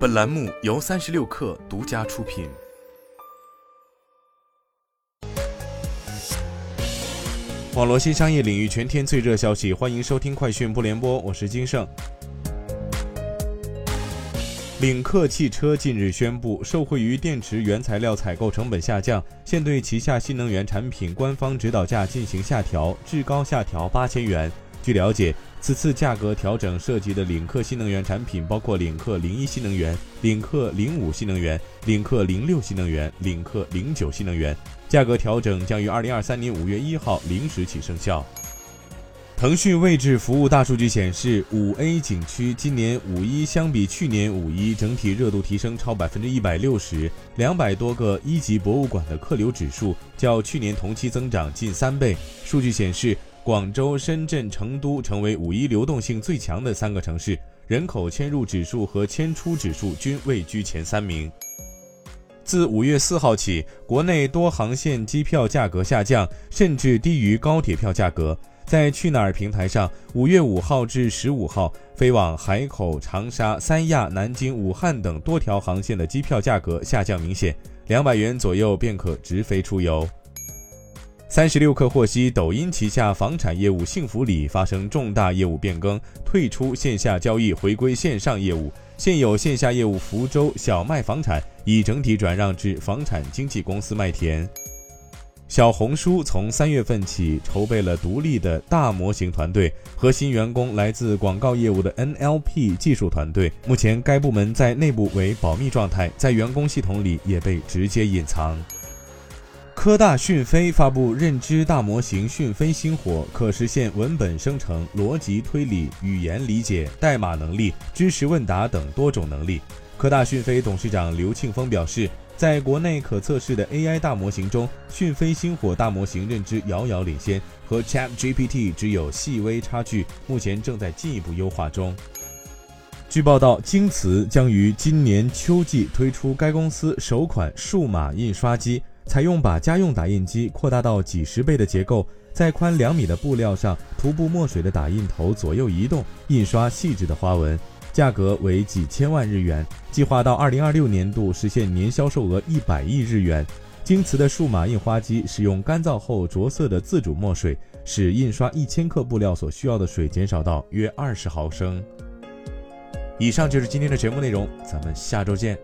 本栏目由三十六氪独家出品。网络新商业领域全天最热消息，欢迎收听快讯不联播，我是金盛。领克汽车近日宣布，受惠于电池原材料采购成本下降，现对旗下新能源产品官方指导价进行下调，至高下调八千元。据了解。此次价格调整涉及的领克新能源产品包括领克零一新能源、领克零五新能源、领克零六新能源、领克零九新能源。价格调整将于二零二三年五月一号零时起生效。腾讯位置服务大数据显示，五 A 景区今年五一相比去年五一整体热度提升超百分之一百六十，两百多个一级博物馆的客流指数较去年同期增长近三倍。数据显示。广州、深圳、成都成为五一流动性最强的三个城市，人口迁入指数和迁出指数均位居前三名。自五月四号起，国内多航线机票价格下降，甚至低于高铁票价格。在去哪儿平台上，五月五号至十五号，飞往海口、长沙、三亚、南京、武汉等多条航线的机票价格下降明显，两百元左右便可直飞出游。三十六氪获悉，抖音旗下房产业务幸福里发生重大业务变更，退出线下交易，回归线上业务。现有线下业务福州小麦房产已整体转让至房产经纪公司麦田。小红书从三月份起筹备了独立的大模型团队，核心员工来自广告业务的 NLP 技术团队。目前该部门在内部为保密状态，在员工系统里也被直接隐藏。科大讯飞发布认知大模型讯飞星火，可实现文本生成、逻辑推理、语言理解、代码能力、知识问答等多种能力。科大讯飞董事长刘庆峰表示，在国内可测试的 AI 大模型中，讯飞星火大模型认知遥遥领先，和 ChatGPT 只有细微差距，目前正在进一步优化中。据报道，京瓷将于今年秋季推出该公司首款数码印刷机。采用把家用打印机扩大到几十倍的结构，在宽两米的布料上涂布墨水的打印头左右移动，印刷细致的花纹，价格为几千万日元。计划到二零二六年度实现年销售额一百亿日元。京瓷的数码印花机使用干燥后着色的自主墨水，使印刷一千克布料所需要的水减少到约二十毫升。以上就是今天的全部内容，咱们下周见。